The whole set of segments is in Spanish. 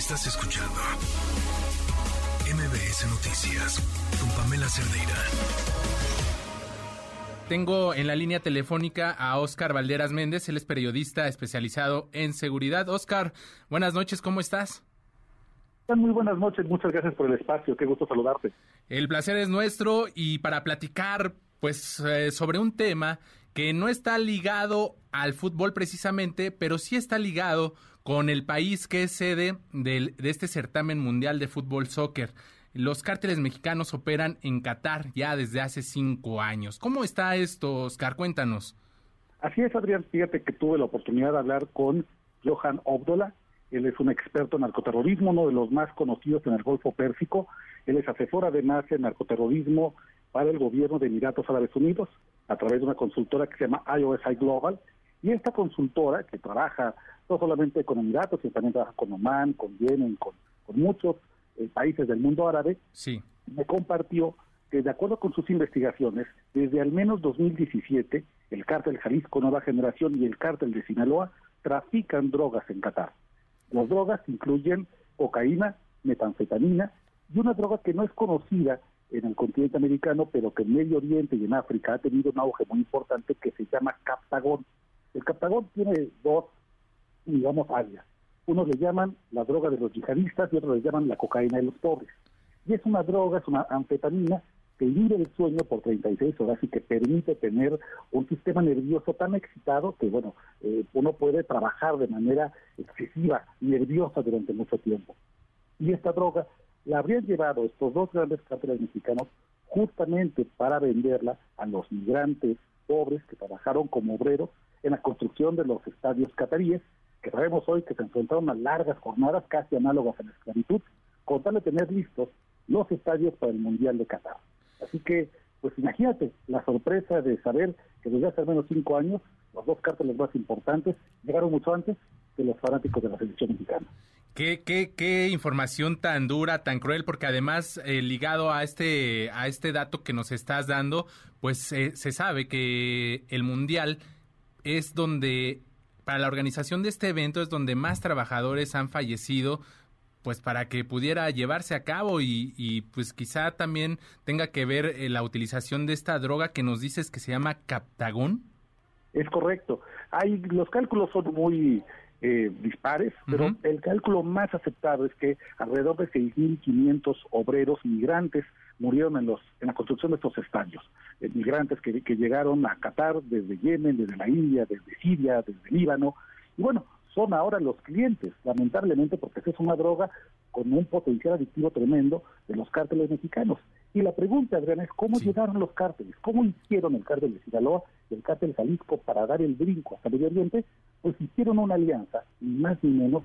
Estás escuchando MBS Noticias con Pamela Cerdeira. Tengo en la línea telefónica a Oscar Valderas Méndez, él es periodista especializado en seguridad. Oscar, buenas noches, ¿cómo estás? Muy buenas noches, muchas gracias por el espacio, qué gusto saludarte. El placer es nuestro y para platicar pues eh, sobre un tema que no está ligado al fútbol precisamente, pero sí está ligado con el país que es sede de este certamen mundial de fútbol soccer. Los cárteles mexicanos operan en Qatar ya desde hace cinco años. ¿Cómo está esto, Oscar? Cuéntanos. Así es, Adrián. Fíjate que tuve la oportunidad de hablar con Johan Obdola. Él es un experto en narcoterrorismo, uno de los más conocidos en el Golfo Pérsico. Él es asesor además en narcoterrorismo para el gobierno de Emiratos Árabes Unidos a través de una consultora que se llama IOSI Global. Y esta consultora, que trabaja no solamente con Emiratos, sino también trabaja con Oman, con Yemen, con, muchos eh, países del mundo árabe, sí. me compartió que de acuerdo con sus investigaciones, desde al menos 2017, el cártel Jalisco Nueva Generación y el cártel de Sinaloa trafican drogas en Qatar. Las drogas incluyen cocaína, metanfetamina y una droga que no es conocida en el continente americano, pero que en Medio Oriente y en África ha tenido un auge muy importante que se llama captagón. El captagón tiene dos, digamos, áreas. Unos le llaman la droga de los yihadistas y otros le llaman la cocaína de los pobres. Y es una droga, es una anfetamina que inhibe el sueño por 36 horas y que permite tener un sistema nervioso tan excitado que, bueno, eh, uno puede trabajar de manera excesiva, nerviosa durante mucho tiempo. Y esta droga la habrían llevado estos dos grandes cárteles mexicanos justamente para venderla a los migrantes pobres que trabajaron como obreros en la construcción de los estadios cataríes, que sabemos hoy que se enfrentaron a largas jornadas casi análogas a la esclavitud, con tal de tener listos los estadios para el Mundial de Qatar. Así que, pues imagínate la sorpresa de saber que desde hace al menos cinco años los dos cárteles más importantes llegaron mucho antes que los fanáticos de la selección mexicana. Qué, qué, qué información tan dura, tan cruel, porque además eh, ligado a este, a este dato que nos estás dando, pues eh, se sabe que el mundial es donde para la organización de este evento es donde más trabajadores han fallecido pues para que pudiera llevarse a cabo y, pues quizá también tenga que ver eh, la utilización de esta droga que nos dices que se llama captagón. Es correcto. Hay los cálculos son muy eh, dispares, pero el cálculo más aceptado es que alrededor de 6.500 obreros migrantes murieron en los en la construcción de estos estadios. Eh, migrantes que, que llegaron a Qatar desde Yemen, desde la India, desde Siria, desde Líbano. Y bueno, son ahora los clientes, lamentablemente, porque es una droga con un potencial adictivo tremendo de los cárteles mexicanos. Y la pregunta, Adriana, es cómo llegaron los cárteles, cómo hicieron el cártel de Sinaloa y el cártel Jalisco para dar el brinco hasta Medio Oriente, pues hicieron una alianza, ni más ni menos,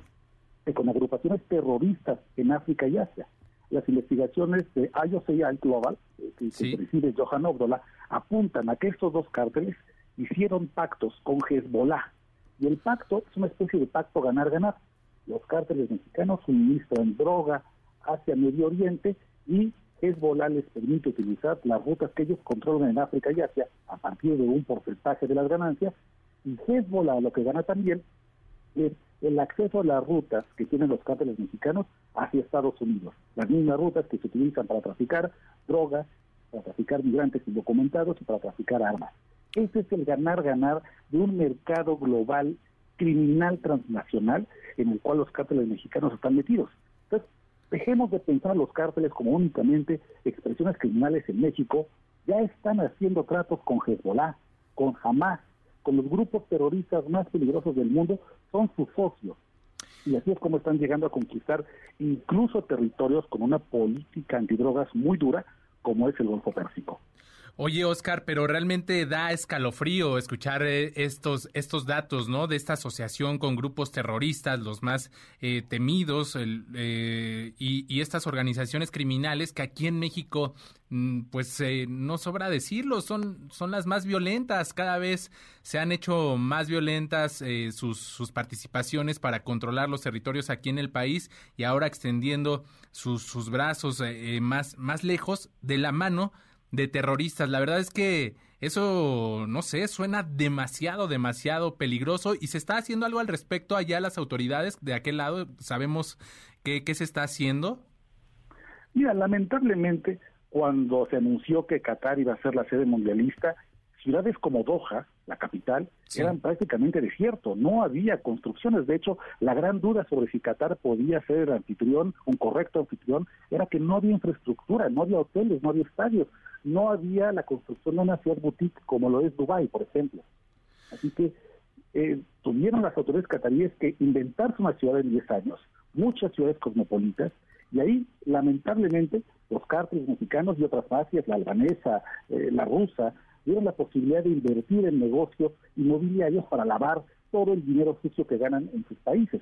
que con agrupaciones terroristas en África y Asia. Las investigaciones de IOCI Global, eh, que, preside Johan Obdola, apuntan a que estos dos cárteles hicieron pactos con Hezbollah, y el pacto es una especie de pacto ganar-ganar. Los cárteles mexicanos suministran droga hacia Medio Oriente y Hezbollah les permite utilizar las rutas que ellos controlan en África y Asia a partir de un porcentaje de las ganancias. Y Hezbollah lo que gana también es el acceso a las rutas que tienen los cárteles mexicanos hacia Estados Unidos. Las mismas rutas que se utilizan para traficar drogas, para traficar migrantes indocumentados y para traficar armas. Ese es el ganar-ganar de un mercado global criminal transnacional en el cual los cárteles mexicanos están metidos. Entonces, dejemos de pensar a los cárteles como únicamente expresiones criminales en México, ya están haciendo tratos con Hezbollah, con Hamas, con los grupos terroristas más peligrosos del mundo, son sus socios. Y así es como están llegando a conquistar incluso territorios con una política antidrogas muy dura, como es el Golfo Pérsico. Oye, Oscar, pero realmente da escalofrío escuchar eh, estos, estos datos, ¿no? De esta asociación con grupos terroristas, los más eh, temidos, eh, y, estas organizaciones criminales que aquí en México, mm, pues no sobra decirlo, son, son las más violentas. Cada vez se han hecho más violentas sus, sus participaciones para controlar los territorios aquí en el país y ahora extendiendo sus, sus brazos más, más lejos de la mano de terroristas. La verdad es que eso, no sé, suena demasiado, demasiado peligroso y se está haciendo algo al respecto allá las autoridades de aquel lado. ¿Sabemos qué, qué se está haciendo? Mira, lamentablemente, cuando se anunció que Qatar iba a ser la sede mundialista, ciudades como Doha, la capital, eran prácticamente desierto, no había construcciones. De hecho, la gran duda sobre si Qatar podía ser el anfitrión, un correcto anfitrión, era que no había infraestructura, no había hoteles, no había estadios, no había la construcción de una ciudad boutique como lo es Dubái, por ejemplo. Así que eh, tuvieron las autoridades cataríes que inventarse una ciudad en 10 años, muchas ciudades cosmopolitas, y ahí, lamentablemente, los cárteles mexicanos y otras mafias, la albanesa, eh, la rusa, dieron la posibilidad de invertir en negocios inmobiliarios para lavar todo el dinero sucio que ganan en sus países.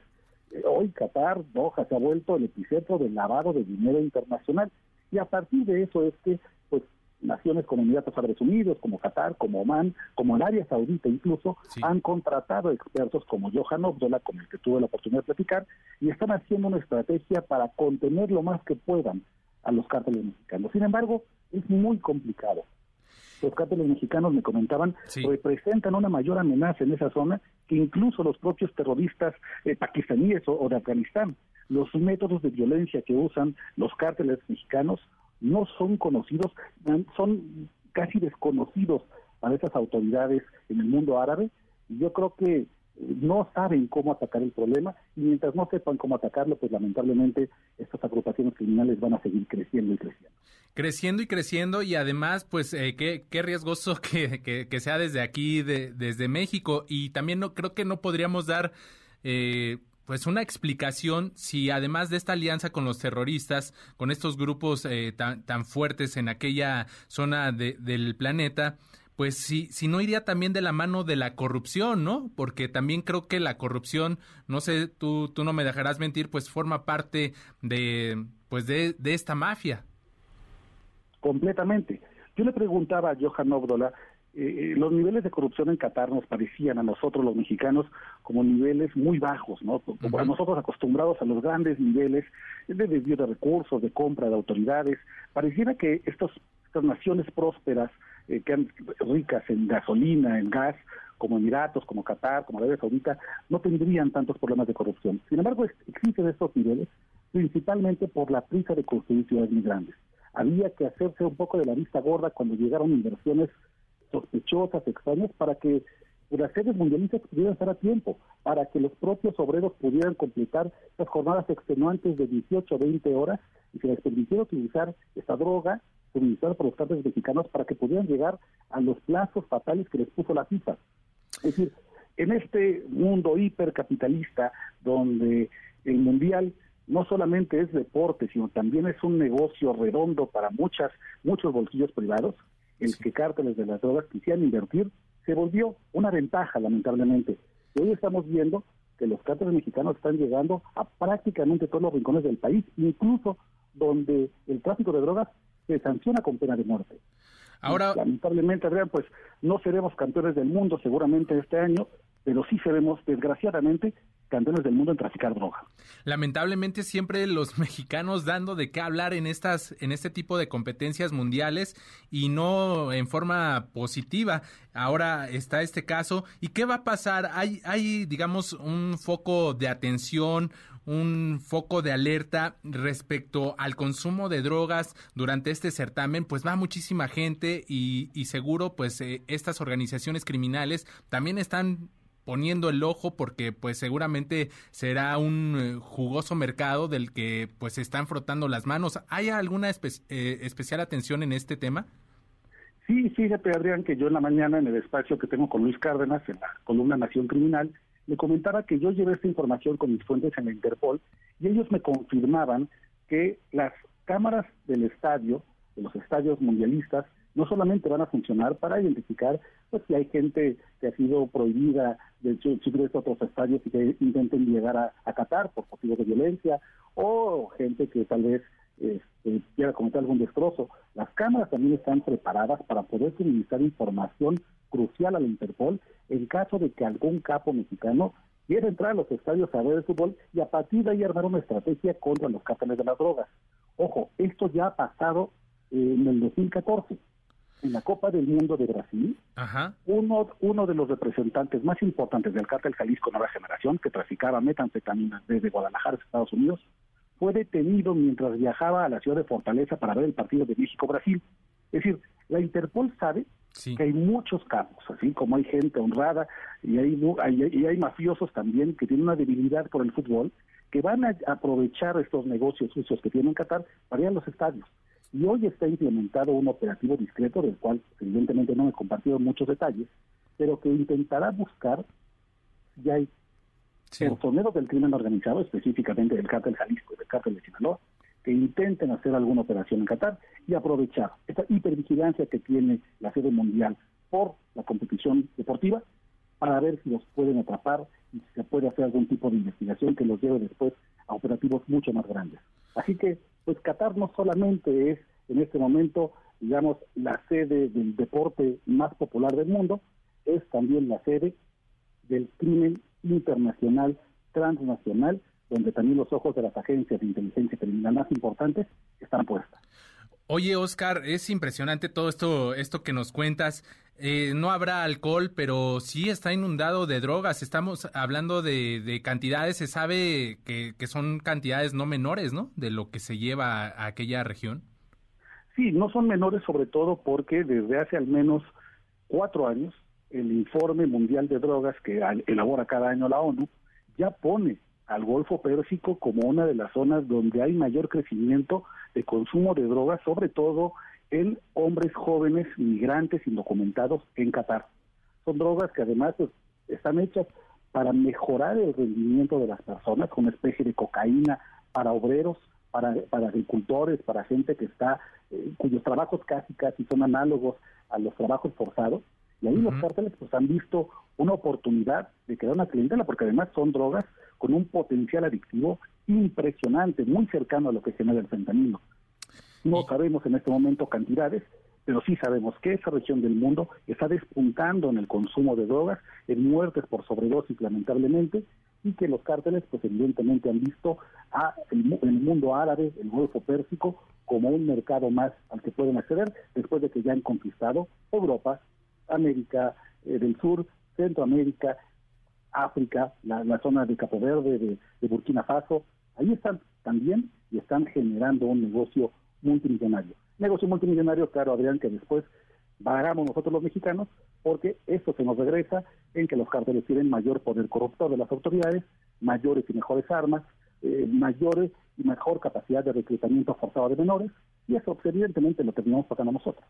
Eh, hoy Qatar, Doha, se ha vuelto el epicentro del lavado de dinero internacional. Y a partir de eso es que, pues, naciones como Emiratos Árabes Unidos, como Qatar, como Oman, como el área saudita incluso, han contratado expertos como Johan Obdola, con el que tuve la oportunidad de platicar, y están haciendo una estrategia para contener lo más que puedan a los cárteles mexicanos. Sin embargo, es muy complicado los cárteles mexicanos me comentaban, representan una mayor amenaza en esa zona que incluso los propios terroristas eh, pakistaníes o, de Afganistán. Los métodos de violencia que usan los cárteles mexicanos no son conocidos, son casi desconocidos para esas autoridades en el mundo árabe. Y yo creo que no saben cómo atacar el problema y mientras no sepan cómo atacarlo, pues lamentablemente estas agrupaciones criminales van a seguir creciendo y creciendo. Creciendo y creciendo y además, pues eh, qué, qué riesgoso que, que, sea desde aquí, de, desde México y también no creo que no podríamos dar... Eh, pues una explicación si además de esta alianza con los terroristas, con estos grupos eh, tan, tan fuertes en aquella zona de, del planeta, pues si, si no iría también de la mano de la corrupción, ¿no? Porque también creo que la corrupción, no sé, tú, tú no me dejarás mentir, pues forma parte de, pues de, de esta mafia. Completamente. Yo le preguntaba a Johan Obdola, eh, eh, los niveles de corrupción en Qatar nos parecían a nosotros los mexicanos como niveles muy bajos, ¿no? Como nosotros acostumbrados a los grandes niveles de desvío de recursos, de compra de autoridades, pareciera que estos, estas naciones prósperas eh, que han, ricas en gasolina, en gas, como Emiratos, como Qatar, como Arabia Saudita, no tendrían tantos problemas de corrupción. Sin embargo, existen estos niveles principalmente por la prisa de construir ciudades muy grandes. Había que hacerse un poco de la vista gorda cuando llegaron inversiones sospechosas, extrañas, para que las sedes mundialistas pudieran estar a tiempo, para que los propios obreros pudieran completar las jornadas extenuantes de 18 o 20 horas y se les permitiera utilizar esta droga suministrada por los cárteles mexicanos para que pudieran llegar a los plazos fatales que les puso la FIFA. Es decir, en este mundo hipercapitalista donde el mundial no solamente es deporte, sino también es un negocio redondo para muchas muchos bolsillos privados, el que cárteles de las drogas quisieran invertir se volvió una ventaja, lamentablemente. Y hoy estamos viendo que los cárteles mexicanos están llegando a prácticamente todos los rincones del país, incluso donde el tráfico de drogas se sanciona con pena de muerte. Ahora, lamentablemente, Adrián, pues no seremos campeones del mundo seguramente este año, pero sí seremos, desgraciadamente, campeones del mundo en traficar droga. Lamentablemente siempre los mexicanos dando de qué hablar en estas en este tipo de competencias mundiales y no en forma positiva. Ahora está este caso y qué va a pasar? Hay hay digamos un foco de atención, un foco de alerta respecto al consumo de drogas durante este certamen, pues va muchísima gente y, seguro pues eh, estas organizaciones criminales también están poniendo el ojo porque pues seguramente será un eh, jugoso mercado del que pues se están frotando las manos. ¿Hay alguna eh, especial atención en este tema? Sí, fíjate Adrián que yo en la mañana en el espacio que tengo con Luis Cárdenas en la columna Nación Criminal le comentaba que yo llevé esta información con mis fuentes en la Interpol y ellos me confirmaban que las cámaras del estadio, de los estadios mundialistas, no solamente van a funcionar para identificar pues si hay gente que ha sido prohibida de subir a otros estadios y que intenten llegar a, a Qatar por motivos de violencia, o gente que tal vez este, quiera cometer algún destrozo. Las cámaras también están preparadas para poder suministrar información crucial a la Interpol en caso de que algún capo mexicano quiera entrar a los estadios a ver el fútbol y a partir de ahí armar una estrategia contra los cárteles de las drogas. Ojo, esto ya ha pasado en el 2014 en la Copa del Mundo de Brasil, Uno, uno de los representantes más importantes del cártel Jalisco Nueva Generación, que traficaba metanfetaminas desde Guadalajara, Estados Unidos, fue detenido mientras viajaba a la ciudad de Fortaleza para ver el partido de México-Brasil. Es decir, la Interpol sabe que hay muchos campos, así como hay gente honrada y hay, y hay mafiosos también que tienen una debilidad por el fútbol, que van a aprovechar estos negocios sucios que tienen Qatar para ir a los estadios. Y hoy está implementado un operativo discreto, del cual evidentemente no me he compartido muchos detalles, pero que intentará buscar si hay personeros del crimen organizado, específicamente del cártel Jalisco y del cártel de Sinaloa, que intenten hacer alguna operación en Qatar y aprovechar esta hipervigilancia que tiene la sede mundial por la competición deportiva para ver si los pueden atrapar y si se puede hacer algún tipo de investigación que los lleve después a operativos mucho más grandes. Así que, pues Qatar no solamente es en este momento, digamos, la sede del deporte más popular del mundo, es también la sede del crimen internacional, transnacional, donde también los ojos de las agencias de inteligencia criminal más importantes están puestas. Oye, Oscar, es impresionante todo esto, esto que nos cuentas. Eh, no habrá alcohol, pero sí está inundado de drogas. Estamos hablando de, cantidades, se sabe que, son cantidades no menores, ¿no? De lo que se lleva a aquella región. Sí, no son menores sobre todo porque desde hace al menos cuatro años el informe mundial de drogas que elabora cada año la ONU ya pone al Golfo Pérsico como una de las zonas donde hay mayor crecimiento de consumo de drogas, sobre todo en hombres jóvenes migrantes indocumentados en Qatar. Son drogas que además pues, están hechas para mejorar el rendimiento de las personas, una especie de cocaína para obreros, para, para agricultores, para gente que está, eh, cuyos trabajos casi casi son análogos a los trabajos forzados. Y ahí los cárteles pues han visto una oportunidad de crear una clientela, porque además son drogas con un potencial adictivo impresionante, muy cercano a lo que genera el fentanilo. No sabemos en este momento cantidades, pero sí sabemos que esa región del mundo está despuntando en el consumo de drogas, en muertes por sobredosis lamentablemente, y que los cárteles pues evidentemente han visto a el, mundo árabe, el Golfo Pérsico, como un mercado más al que pueden acceder después de que ya han conquistado Europa, América eh, del Sur, Centroamérica África, la, zona de Capo Verde, de, Burkina Faso, ahí están también y están generando un negocio multimillonario. Negocio multimillonario, claro, Adrián, que después pagamos nosotros los mexicanos, porque esto se nos regresa en que los cárteles tienen mayor poder corruptor de las autoridades, mayores y mejores armas, eh, mayores y mejor capacidad de reclutamiento forzado de menores, y eso evidentemente lo terminamos pagando nosotros.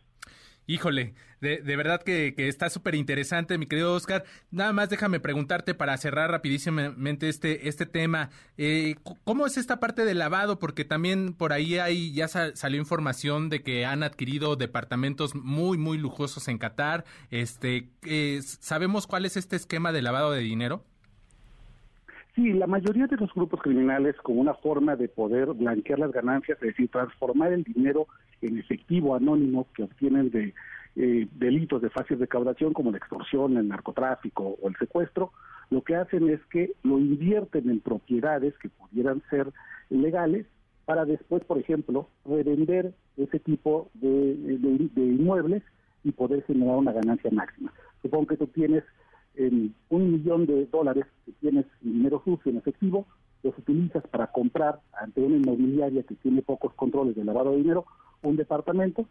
Híjole, de, verdad que, que está súper interesante, mi querido Oscar. Nada más déjame preguntarte para cerrar rapidísimamente este, este tema. Eh, ¿Cómo es esta parte del lavado? Porque también por ahí hay, ya salió información de que han adquirido departamentos muy, muy lujosos en Qatar. Este, eh, ¿Sabemos cuál es este esquema de lavado de dinero? Sí, la mayoría de los grupos criminales, como una forma de poder blanquear las ganancias, es decir, transformar el dinero en efectivo anónimo que obtienen de eh, delitos de fácil recaudación, como la extorsión, el narcotráfico o el secuestro, lo que hacen es que lo invierten en propiedades que pudieran ser legales para después, por ejemplo, revender ese tipo de, de inmuebles y poder generar una ganancia máxima. Supongo que tú tienes en un millón de dólares que tienes dinero sucio en efectivo, los utilizas para comprar ante una inmobiliaria que tiene pocos controles de lavado de dinero un departamento,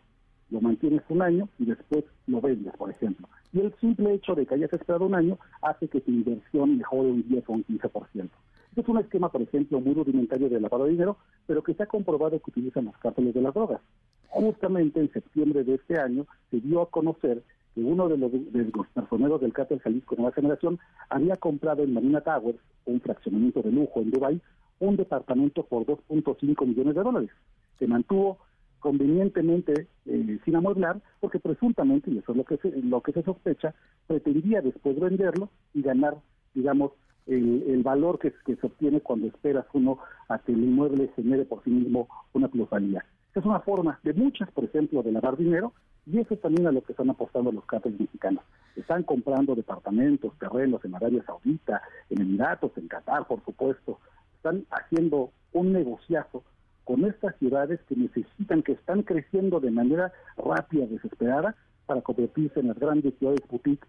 lo mantienes un año y después lo vendes, por ejemplo. Y el simple hecho de que hayas esperado un año hace que tu inversión mejore un 10 o un 15%. Este es un esquema, por ejemplo, muy rudimentario de lavado de dinero, pero que se ha comprobado que utilizan los cárteles de las drogas. Justamente en septiembre de este año se dio a conocer que uno de los, de los personeros del cártel Jalisco Nueva Generación había comprado en Marina Towers, un fraccionamiento de lujo en Dubái, un departamento por 2.5 millones de dólares. Se mantuvo convenientemente eh, sin amueblar porque presuntamente, y eso es lo que se, lo que se sospecha, pretendía después venderlo y ganar, digamos, el, valor que, se obtiene cuando esperas uno a que el inmueble genere por sí mismo una plusvalía. Es una forma de muchas, por ejemplo, de lavar dinero y eso también a lo que están apostando los cárteles mexicanos. Están comprando departamentos, terrenos en Arabia Saudita, en Emiratos, en Qatar, por supuesto. Están haciendo un negociazo con estas ciudades que necesitan, que están creciendo de manera rápida, desesperada, para convertirse en las grandes ciudades boutique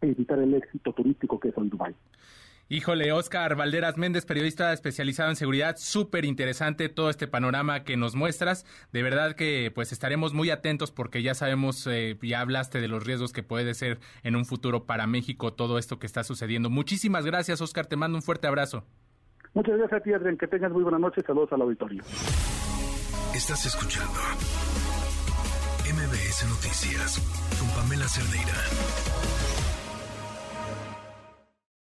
e evitar el éxito turístico que es hoy Dubái. Híjole, Oscar Valderas Méndez, periodista especializado en seguridad, súper interesante todo este panorama que nos muestras. De verdad que pues estaremos muy atentos porque ya sabemos, eh, ya hablaste de los riesgos que puede ser en un futuro para México todo esto que está sucediendo. Muchísimas gracias, Oscar, te mando un fuerte abrazo. Muchas gracias a ti, Adrián, que tengas muy buena noche, saludos al auditorio. Estás escuchando MBS Noticias con Pamela Cerdeira.